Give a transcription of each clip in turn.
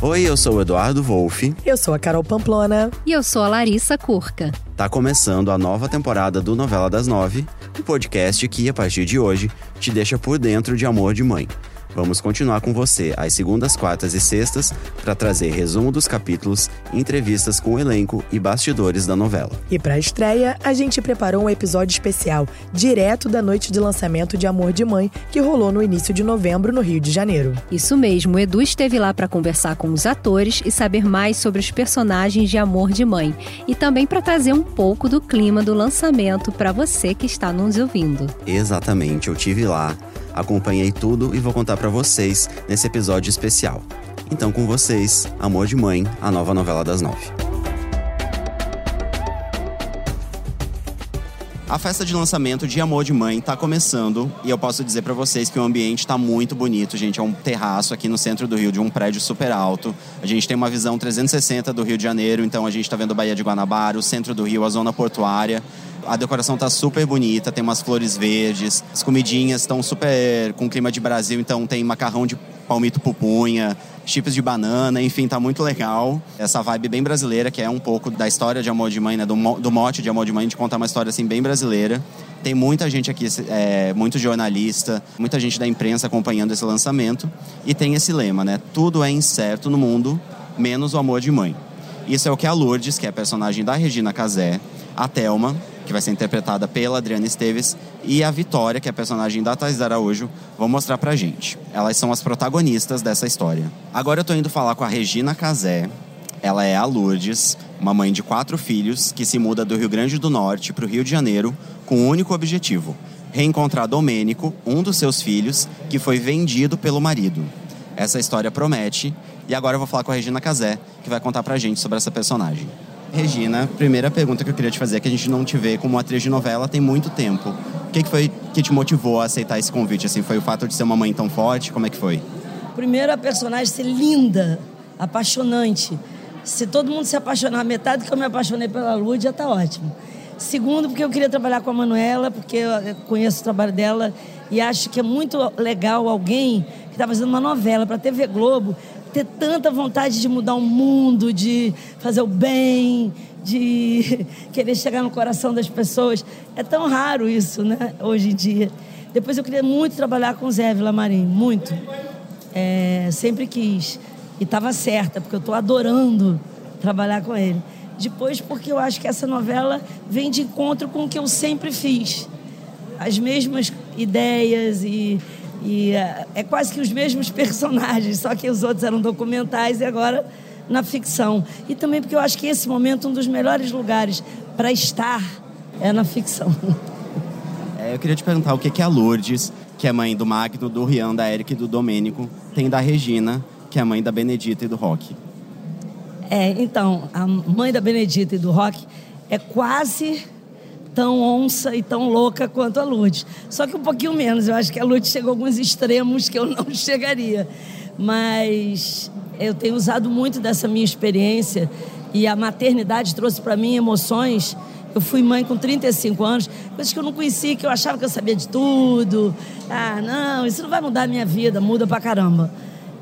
Oi, eu sou o Eduardo Wolff. Eu sou a Carol Pamplona. E eu sou a Larissa Curca. Tá começando a nova temporada do Novela das Nove, um podcast que, a partir de hoje, te deixa por dentro de Amor de Mãe. Vamos continuar com você às segundas, quartas e sextas para trazer resumo dos capítulos, entrevistas com o elenco e bastidores da novela. E para a estreia, a gente preparou um episódio especial, direto da noite de lançamento de Amor de Mãe, que rolou no início de novembro no Rio de Janeiro. Isso mesmo, o Edu esteve lá para conversar com os atores e saber mais sobre os personagens de Amor de Mãe e também para trazer um pouco do clima do lançamento para você que está nos ouvindo. Exatamente, eu tive lá acompanhei tudo e vou contar para vocês nesse episódio especial. Então, com vocês, Amor de Mãe, a nova novela das nove. A festa de lançamento de Amor de Mãe está começando e eu posso dizer para vocês que o ambiente está muito bonito, gente. É um terraço aqui no centro do Rio, de um prédio super alto. A gente tem uma visão 360 do Rio de Janeiro, então a gente está vendo a Baía de Guanabara, o centro do Rio, a zona portuária. A decoração tá super bonita, tem umas flores verdes, as comidinhas estão super com clima de Brasil, então tem macarrão de palmito pupunha, chips de banana, enfim, tá muito legal. Essa vibe bem brasileira, que é um pouco da história de Amor de Mãe, né? Do, do mote de Amor de Mãe, de contar uma história assim bem brasileira. Tem muita gente aqui, é, muito jornalista, muita gente da imprensa acompanhando esse lançamento. E tem esse lema, né? Tudo é incerto no mundo, menos o amor de mãe. Isso é o que a Lourdes, que é a personagem da Regina Casé, a Thelma, que vai ser interpretada pela Adriana Esteves, e a Vitória, que é a personagem da Thais Araújo, vão mostrar pra gente. Elas são as protagonistas dessa história. Agora eu tô indo falar com a Regina Casé. Ela é a Lourdes, uma mãe de quatro filhos que se muda do Rio Grande do Norte para o Rio de Janeiro com um único objetivo: reencontrar Domênico, um dos seus filhos, que foi vendido pelo marido. Essa história promete, e agora eu vou falar com a Regina Casé, que vai contar pra gente sobre essa personagem. Regina, primeira pergunta que eu queria te fazer é que a gente não te vê como atriz de novela tem muito tempo. O que, que foi que te motivou a aceitar esse convite? Assim, foi o fato de ser uma mãe tão forte? Como é que foi? Primeiro, a personagem ser linda, apaixonante. Se todo mundo se apaixonar metade que eu me apaixonei pela Lud, já tá ótimo. Segundo, porque eu queria trabalhar com a Manuela, porque eu conheço o trabalho dela e acho que é muito legal alguém que está fazendo uma novela para a TV Globo ter tanta vontade de mudar o mundo, de fazer o bem, de querer chegar no coração das pessoas. É tão raro isso, né, hoje em dia. Depois eu queria muito trabalhar com o Zé Villamarim, muito. É, sempre quis. E estava certa, porque eu estou adorando trabalhar com ele. Depois, porque eu acho que essa novela vem de encontro com o que eu sempre fiz. As mesmas ideias e e é, é quase que os mesmos personagens, só que os outros eram documentais e agora na ficção. E também porque eu acho que esse momento um dos melhores lugares para estar é na ficção. É, eu queria te perguntar o que, que a Lourdes, que é mãe do Magno, do Rian, da Eric e do Domênico, tem da Regina, que é mãe da Benedita e do Rock. É, então, a mãe da Benedita e do Rock é quase tão onça e tão louca quanto a Lourdes. Só que um pouquinho menos. Eu acho que a Lourdes chegou a alguns extremos que eu não chegaria. Mas eu tenho usado muito dessa minha experiência e a maternidade trouxe para mim emoções. Eu fui mãe com 35 anos, coisas que eu não conhecia, que eu achava que eu sabia de tudo. Ah, não, isso não vai mudar a minha vida, muda pra caramba.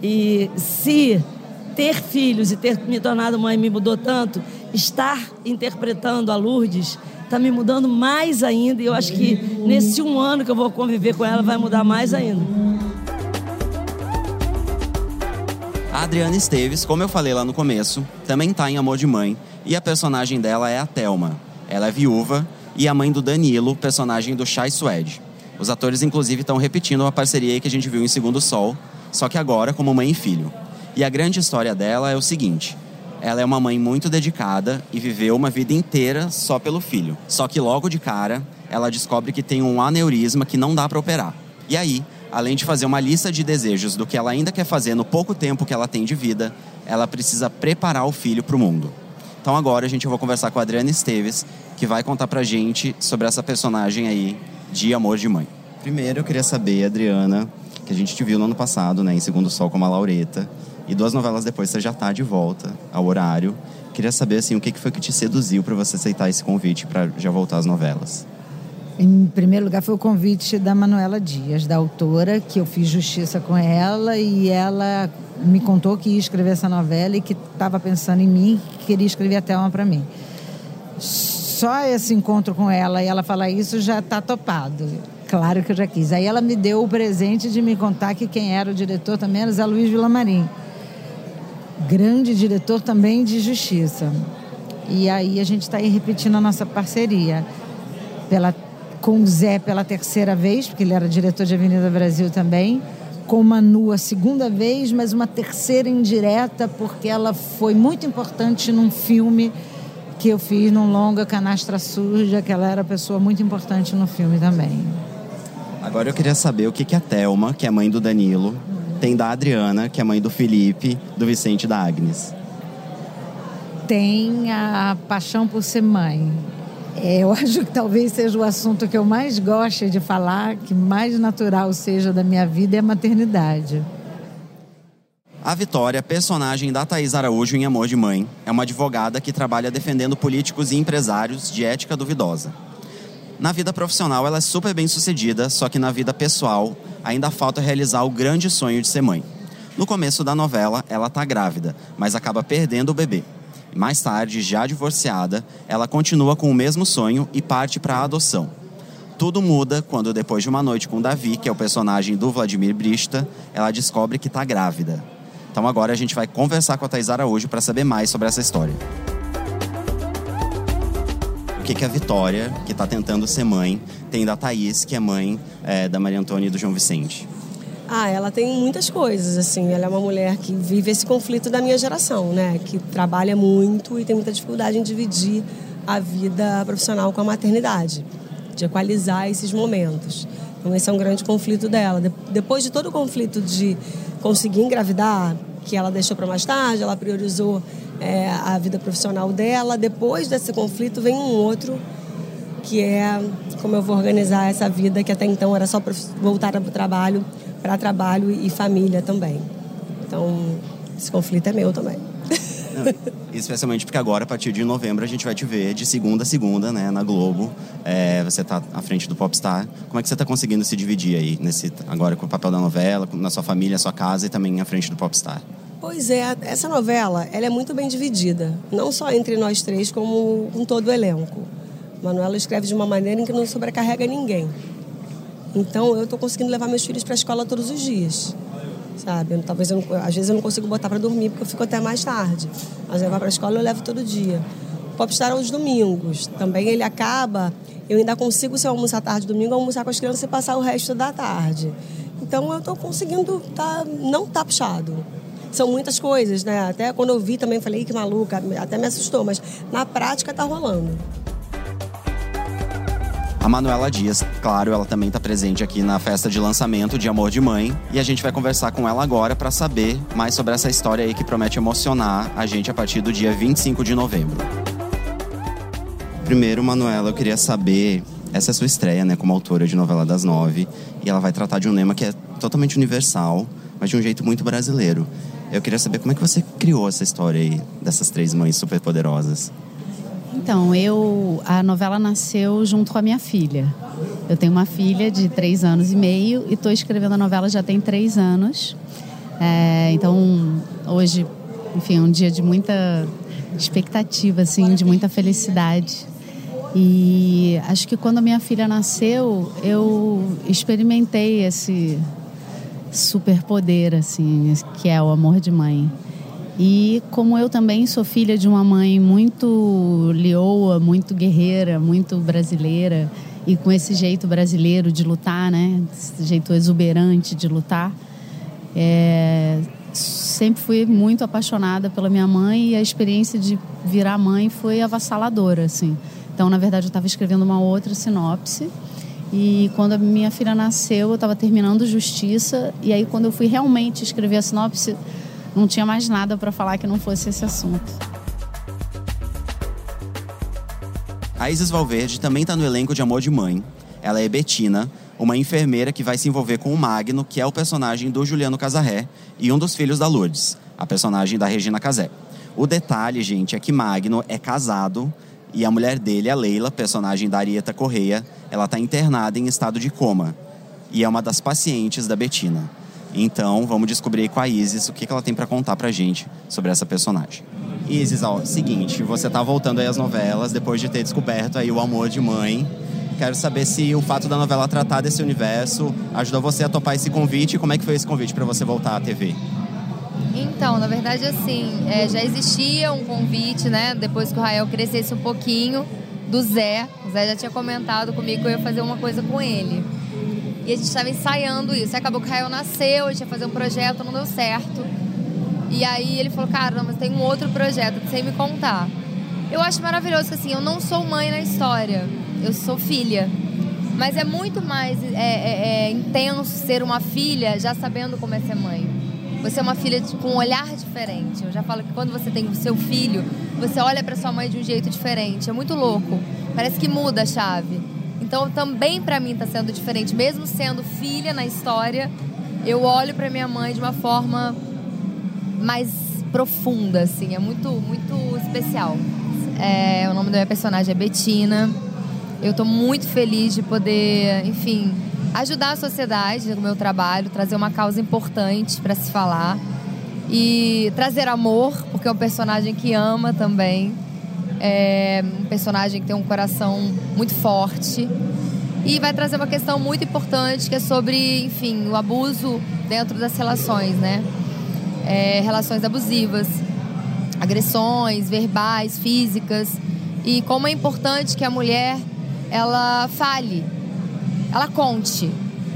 E se ter filhos e ter me tornado mãe me mudou tanto, estar interpretando a Lourdes está me mudando mais ainda. E eu acho que nesse um ano que eu vou conviver com ela, vai mudar mais ainda. A Adriana Esteves, como eu falei lá no começo, também está em Amor de Mãe. E a personagem dela é a Thelma. Ela é viúva e a mãe do Danilo, personagem do Chai Suede. Os atores, inclusive, estão repetindo uma parceria que a gente viu em Segundo Sol, só que agora como mãe e filho. E a grande história dela é o seguinte: ela é uma mãe muito dedicada e viveu uma vida inteira só pelo filho. Só que logo de cara, ela descobre que tem um aneurisma que não dá para operar. E aí, além de fazer uma lista de desejos do que ela ainda quer fazer no pouco tempo que ela tem de vida, ela precisa preparar o filho para o mundo. Então agora a gente vai conversar com a Adriana Esteves, que vai contar pra gente sobre essa personagem aí de Amor de Mãe. Primeiro eu queria saber, Adriana, que a gente te viu no ano passado, né, em Segundo Sol como a Laureta. E duas novelas depois você já está de volta ao horário. Queria saber assim, o que foi que te seduziu para você aceitar esse convite para já voltar às novelas? Em primeiro lugar foi o convite da Manuela Dias, da autora, que eu fiz justiça com ela e ela me contou que ia escrever essa novela e que estava pensando em mim, que queria escrever a Thelma para mim. Só esse encontro com ela e ela falar isso já está topado. Claro que eu já quis. Aí ela me deu o presente de me contar que quem era o diretor também era Zé Luiz Villamarim. Grande diretor também de justiça. E aí a gente está aí repetindo a nossa parceria. Pela, com o Zé pela terceira vez, porque ele era diretor de Avenida Brasil também. Com Manu a segunda vez, mas uma terceira indireta, porque ela foi muito importante num filme que eu fiz num longa Canastra Suja, que ela era pessoa muito importante no filme também. Agora eu queria saber o que, que a Thelma, que é mãe do Danilo, tem da Adriana, que é mãe do Felipe, do Vicente e da Agnes. Tem a paixão por ser mãe. É, eu acho que talvez seja o assunto que eu mais gosto de falar, que mais natural seja da minha vida, é a maternidade. A Vitória, personagem da Thaís Araújo em Amor de Mãe, é uma advogada que trabalha defendendo políticos e empresários de ética duvidosa. Na vida profissional, ela é super bem sucedida, só que na vida pessoal, ainda falta realizar o grande sonho de ser mãe. No começo da novela, ela está grávida, mas acaba perdendo o bebê. Mais tarde, já divorciada, ela continua com o mesmo sonho e parte para a adoção. Tudo muda quando, depois de uma noite com Davi, que é o personagem do Vladimir Brista, ela descobre que está grávida. Então agora a gente vai conversar com a Thais Araújo para saber mais sobre essa história que, que a Vitória, que está tentando ser mãe, tem da Thaís, que é mãe é, da Maria Antônia e do João Vicente? Ah, ela tem muitas coisas, assim. Ela é uma mulher que vive esse conflito da minha geração, né? Que trabalha muito e tem muita dificuldade em dividir a vida profissional com a maternidade, de equalizar esses momentos. Então, esse é um grande conflito dela. depois de todo o conflito de conseguir engravidar, que ela deixou para mais tarde, ela priorizou é, a vida profissional dela. Depois desse conflito vem um outro que é como eu vou organizar essa vida que até então era só voltar para o trabalho, para trabalho e família também. Então, esse conflito é meu também. Especialmente porque agora, a partir de novembro, a gente vai te ver de segunda a segunda, né, na Globo. É, você está à frente do Popstar. Como é que você está conseguindo se dividir aí, nesse, agora com o papel da novela, na sua família, sua casa e também à frente do Popstar? Pois é, essa novela ela é muito bem dividida, não só entre nós três, como com todo o elenco. Manuela escreve de uma maneira em que não sobrecarrega ninguém. Então eu estou conseguindo levar meus filhos para a escola todos os dias, sabe? Talvez eu não, às vezes eu não consigo botar para dormir porque eu fico até mais tarde, mas levar para a escola eu levo todo dia. Popstar aos domingos, também ele acaba. Eu ainda consigo, se eu almoçar tarde domingo, almoçar com as crianças e passar o resto da tarde. Então eu estou conseguindo tá, não tá puxado são muitas coisas, né? Até quando eu vi também falei, que maluca, até me assustou, mas na prática tá rolando. A Manuela Dias, claro, ela também está presente aqui na festa de lançamento de Amor de Mãe e a gente vai conversar com ela agora para saber mais sobre essa história aí que promete emocionar a gente a partir do dia 25 de novembro. Primeiro, Manuela, eu queria saber essa é a sua estreia, né, como autora de novela das nove, e ela vai tratar de um tema que é totalmente universal, mas de um jeito muito brasileiro. Eu queria saber como é que você criou essa história aí dessas três mães superpoderosas. Então, eu a novela nasceu junto com a minha filha. Eu tenho uma filha de três anos e meio e estou escrevendo a novela já tem três anos. É, então, hoje, enfim, é um dia de muita expectativa, assim, de muita felicidade. E acho que quando a minha filha nasceu, eu experimentei esse superpoder, assim, que é o amor de mãe. E como eu também sou filha de uma mãe muito leoa, muito guerreira, muito brasileira, e com esse jeito brasileiro de lutar, né? Esse jeito exuberante de lutar, é... sempre fui muito apaixonada pela minha mãe e a experiência de virar mãe foi avassaladora, assim. Então, na verdade, eu estava escrevendo uma outra sinopse e quando a minha filha nasceu, eu estava terminando Justiça. E aí, quando eu fui realmente escrever a sinopse, não tinha mais nada para falar que não fosse esse assunto. A Isis Valverde também está no elenco de Amor de Mãe. Ela é Betina, uma enfermeira que vai se envolver com o Magno, que é o personagem do Juliano Casarré e um dos filhos da Lourdes, a personagem da Regina Casé. O detalhe, gente, é que Magno é casado e a mulher dele, a Leila, personagem da Arieta Correia, ela está internada em estado de coma. E é uma das pacientes da Betina. Então, vamos descobrir com a Isis o que ela tem para contar pra gente sobre essa personagem. Isis, ó, seguinte, você tá voltando aí às novelas depois de ter descoberto aí o amor de mãe. Quero saber se o fato da novela tratar desse universo ajudou você a topar esse convite como é que foi esse convite para você voltar à TV? Então, na verdade, assim, é, já existia um convite, né? Depois que o Rael crescesse um pouquinho, do Zé. O Zé já tinha comentado comigo que eu ia fazer uma coisa com ele. E a gente estava ensaiando isso. Aí acabou que o Rael nasceu, a gente ia fazer um projeto, não deu certo. E aí ele falou, cara, mas tem um outro projeto você me contar. Eu acho maravilhoso que assim, eu não sou mãe na história, eu sou filha. Mas é muito mais é, é, é intenso ser uma filha já sabendo como é ser mãe. Você é uma filha com um olhar diferente. Eu já falo que quando você tem o seu filho, você olha para sua mãe de um jeito diferente. É muito louco. Parece que muda a chave. Então também para mim está sendo diferente, mesmo sendo filha na história, eu olho para minha mãe de uma forma mais profunda, assim, é muito, muito especial. É, o nome da minha personagem é Betina. Eu estou muito feliz de poder, enfim, ajudar a sociedade no meu trabalho, trazer uma causa importante para se falar e trazer amor, porque é um personagem que ama também. É um personagem que tem um coração muito forte e vai trazer uma questão muito importante que é sobre, enfim, o abuso dentro das relações, né? é, relações abusivas, agressões verbais, físicas e como é importante que a mulher ela fale, ela conte,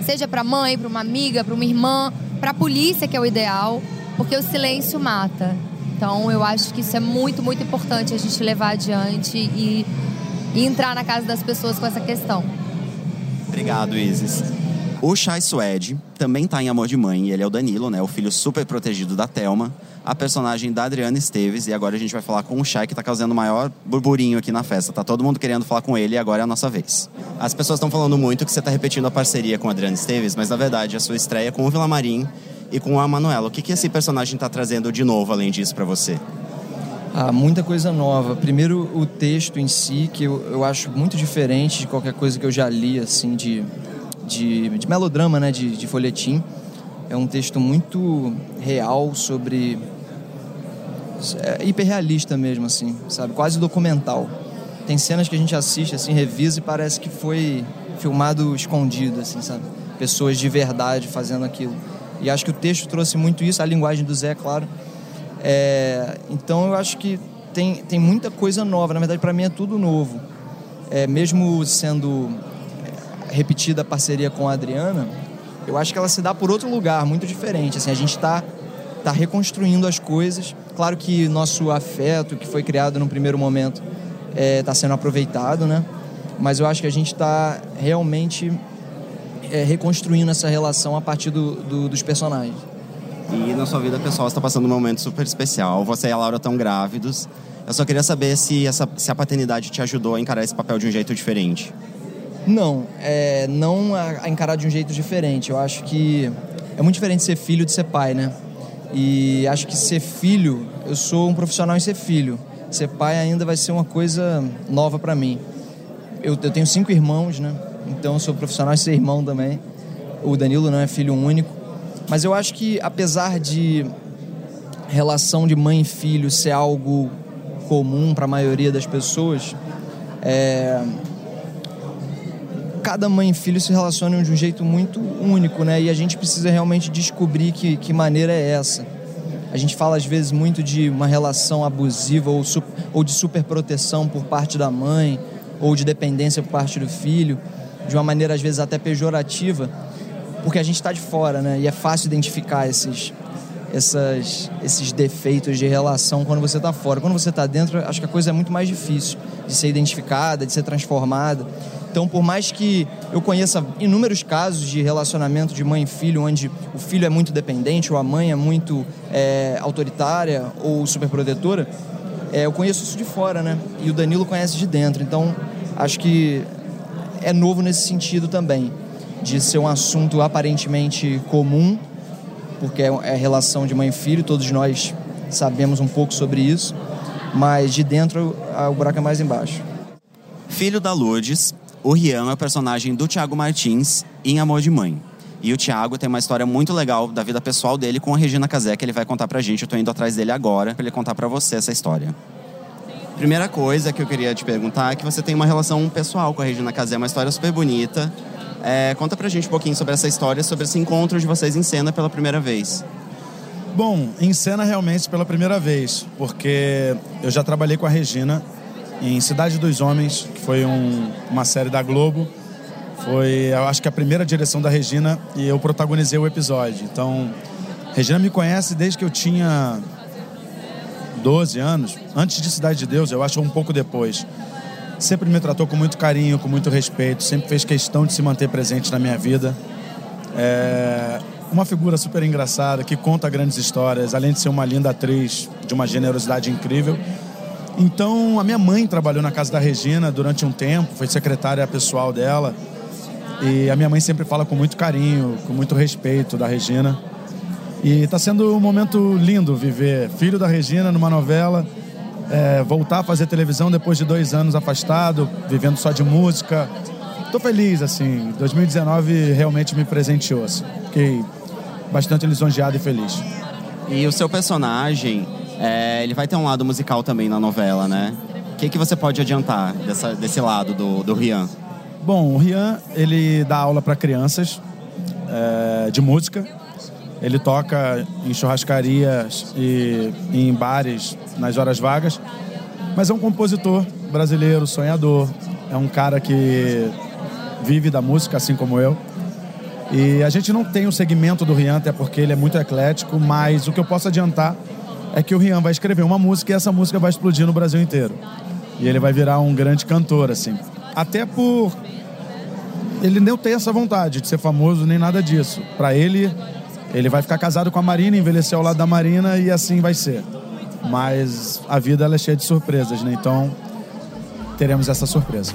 seja para mãe, para uma amiga, para uma irmã, para a polícia que é o ideal, porque o silêncio mata. Então eu acho que isso é muito muito importante a gente levar adiante e, e entrar na casa das pessoas com essa questão. Obrigado, Isis. O Chai Suede também tá em Amor de Mãe, ele é o Danilo, né? O filho super protegido da Thelma, a personagem da Adriana Esteves, e agora a gente vai falar com o Chai, que tá causando o maior burburinho aqui na festa. Tá todo mundo querendo falar com ele e agora é a nossa vez. As pessoas estão falando muito que você tá repetindo a parceria com a Adriana Esteves, mas na verdade a sua estreia com o Vila Marim e com a Manuela. O que, que esse personagem tá trazendo de novo além disso para você? Ah, muita coisa nova. Primeiro, o texto em si, que eu, eu acho muito diferente de qualquer coisa que eu já li, assim, de de, de melodrama, né, de, de folhetim. É um texto muito real sobre. É hiperrealista mesmo, assim, sabe? Quase documental. Tem cenas que a gente assiste, assim, revisa e parece que foi filmado escondido, assim, sabe? Pessoas de verdade fazendo aquilo. E acho que o texto trouxe muito isso, a linguagem do Zé, é claro. É, então eu acho que tem, tem muita coisa nova. Na verdade, para mim é tudo novo. É, mesmo sendo repetida a parceria com a Adriana, eu acho que ela se dá por outro lugar, muito diferente. Assim, a gente está tá reconstruindo as coisas. Claro que nosso afeto, que foi criado no primeiro momento, está é, tá sendo aproveitado, né? Mas eu acho que a gente está realmente é, reconstruindo essa relação a partir do, do, dos personagens. E na sua vida pessoal está passando um momento super especial. Você e a Laura estão grávidos. Eu só queria saber se, essa, se a paternidade te ajudou a encarar esse papel de um jeito diferente. Não, é, não a, a encarar de um jeito diferente. Eu acho que é muito diferente ser filho de ser pai, né? E acho que ser filho, eu sou um profissional em ser filho. Ser pai ainda vai ser uma coisa nova para mim. Eu, eu, tenho cinco irmãos, né? Então eu sou profissional em ser irmão também. O Danilo não é filho único. Mas eu acho que apesar de relação de mãe e filho ser algo comum para a maioria das pessoas, é, cada mãe e filho se relacionam de um jeito muito único, né? E a gente precisa realmente descobrir que, que maneira é essa. A gente fala às vezes muito de uma relação abusiva ou, ou de superproteção por parte da mãe, ou de dependência por parte do filho, de uma maneira às vezes até pejorativa, porque a gente está de fora, né? E é fácil identificar esses, essas, esses defeitos de relação quando você está fora. Quando você está dentro, acho que a coisa é muito mais difícil de ser identificada, de ser transformada. Então, por mais que eu conheça inúmeros casos de relacionamento de mãe e filho, onde o filho é muito dependente ou a mãe é muito é, autoritária ou superprotetora, é, eu conheço isso de fora, né? E o Danilo conhece de dentro. Então, acho que é novo nesse sentido também, de ser um assunto aparentemente comum, porque é, é relação de mãe e filho, todos nós sabemos um pouco sobre isso, mas de dentro o buraco é mais embaixo. Filho da Lourdes, o Rian é o personagem do Thiago Martins em Amor de Mãe. E o Thiago tem uma história muito legal da vida pessoal dele com a Regina Casé, que ele vai contar pra gente. Eu tô indo atrás dele agora pra ele contar pra você essa história. Primeira coisa que eu queria te perguntar é que você tem uma relação pessoal com a Regina Casé, uma história super bonita. É, conta pra gente um pouquinho sobre essa história, sobre esse encontro de vocês em cena pela primeira vez. Bom, em cena realmente pela primeira vez, porque eu já trabalhei com a Regina em Cidade dos Homens, que foi um, uma série da Globo. Foi, eu acho que a primeira direção da Regina e eu protagonizei o episódio. Então, Regina me conhece desde que eu tinha 12 anos, antes de Cidade de Deus, eu acho um pouco depois. Sempre me tratou com muito carinho, com muito respeito, sempre fez questão de se manter presente na minha vida. É uma figura super engraçada, que conta grandes histórias, além de ser uma linda atriz, de uma generosidade incrível. Então, a minha mãe trabalhou na casa da Regina durante um tempo, foi secretária pessoal dela. E a minha mãe sempre fala com muito carinho, com muito respeito da Regina. E está sendo um momento lindo viver filho da Regina numa novela, é, voltar a fazer televisão depois de dois anos afastado, vivendo só de música. Estou feliz, assim. 2019 realmente me presenteou. Assim. Fiquei bastante lisonjeado e feliz. E o seu personagem, é, ele vai ter um lado musical também na novela, né? O que, que você pode adiantar dessa, desse lado do, do Rian? Bom, o Rian, ele dá aula para crianças é, de música. Ele toca em churrascarias e em bares nas horas vagas. Mas é um compositor brasileiro, sonhador. É um cara que vive da música, assim como eu. E a gente não tem o segmento do Rian, até porque ele é muito eclético, mas o que eu posso adiantar é que o Rian vai escrever uma música e essa música vai explodir no Brasil inteiro. E ele vai virar um grande cantor, assim. Até por. Ele não tem essa vontade de ser famoso nem nada disso. Para ele, ele vai ficar casado com a Marina, envelhecer ao lado da Marina e assim vai ser. Mas a vida ela é cheia de surpresas, né? Então teremos essa surpresa.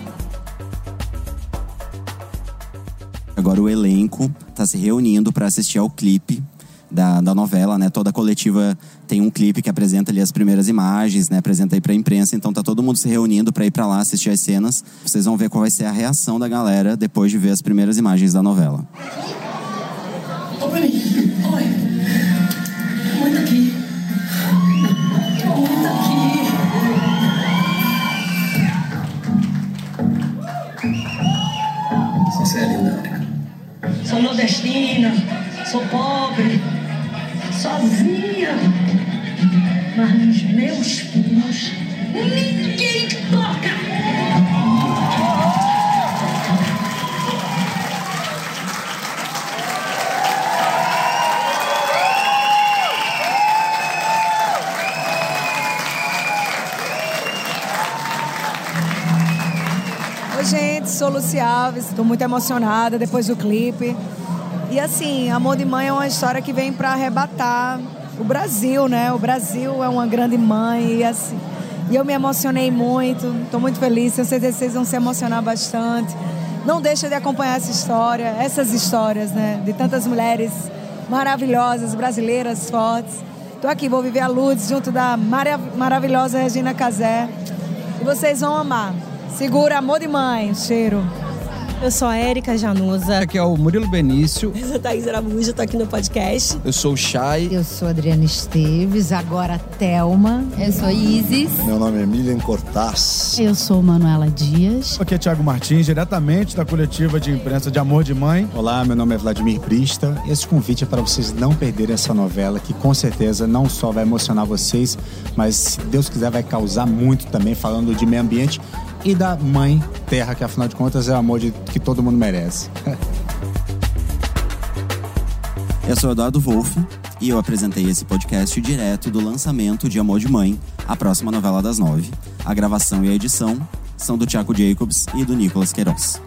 Agora o elenco está se reunindo para assistir ao clipe da, da, novela, né? Toda a coletiva tem um clipe que apresenta ali as primeiras imagens, né? Apresenta aí para a imprensa. Então tá todo mundo se reunindo para ir para lá assistir as cenas. Vocês vão ver qual vai ser a reação da galera depois de ver as primeiras imagens da novela. Ô, Oi. Muito aqui. Muito aqui. Você é linda, Sou nordestina, sou pobre, sozinha. Mas nos meus filhos, ninguém toca. gente, sou Luci Alves, estou muito emocionada depois do clipe. E assim, Amor de Mãe é uma história que vem para arrebatar o Brasil, né? O Brasil é uma grande mãe e assim. E eu me emocionei muito, estou muito feliz, tenho certeza que vocês vão se emocionar bastante. Não deixa de acompanhar essa história, essas histórias, né? De tantas mulheres maravilhosas, brasileiras, fortes. Estou aqui, vou viver a luz junto da marav maravilhosa Regina Casé. E vocês vão amar. Segura, amor de mãe, cheiro. Eu sou a Érica Januza. Aqui é o Murilo Benício. Eu sou a Thaís Araújo, tô aqui no podcast. Eu sou o Chay. Eu sou a Adriana Esteves, agora Thelma. Eu sou Isis. Meu nome é Milian Cortaz. Eu sou Manuela Dias. Aqui é Thiago Martins, diretamente da coletiva de imprensa de Amor de Mãe. Olá, meu nome é Vladimir Brista. Esse convite é para vocês não perderem essa novela, que com certeza não só vai emocionar vocês, mas se Deus quiser vai causar muito também, falando de meio ambiente e da mãe terra, que afinal de contas é o amor de, que todo mundo merece. eu sou Eduardo Wolff e eu apresentei esse podcast direto do lançamento de Amor de Mãe, a próxima novela das nove. A gravação e a edição são do Tiago Jacobs e do Nicolas Queiroz.